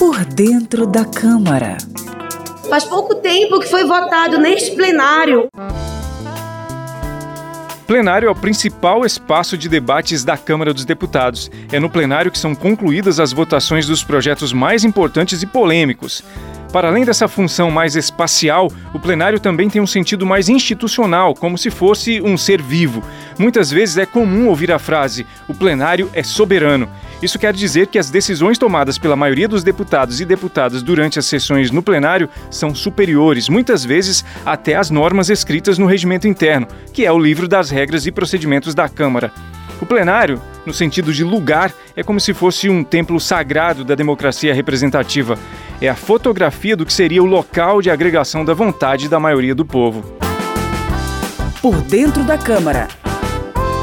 Por dentro da Câmara. Faz pouco tempo que foi votado neste plenário. Plenário é o principal espaço de debates da Câmara dos Deputados. É no plenário que são concluídas as votações dos projetos mais importantes e polêmicos. Para além dessa função mais espacial, o plenário também tem um sentido mais institucional, como se fosse um ser vivo. Muitas vezes é comum ouvir a frase: o plenário é soberano. Isso quer dizer que as decisões tomadas pela maioria dos deputados e deputadas durante as sessões no plenário são superiores, muitas vezes até às normas escritas no regimento interno, que é o livro das regras e procedimentos da Câmara. O plenário, no sentido de lugar, é como se fosse um templo sagrado da democracia representativa. É a fotografia do que seria o local de agregação da vontade da maioria do povo. Por dentro da Câmara.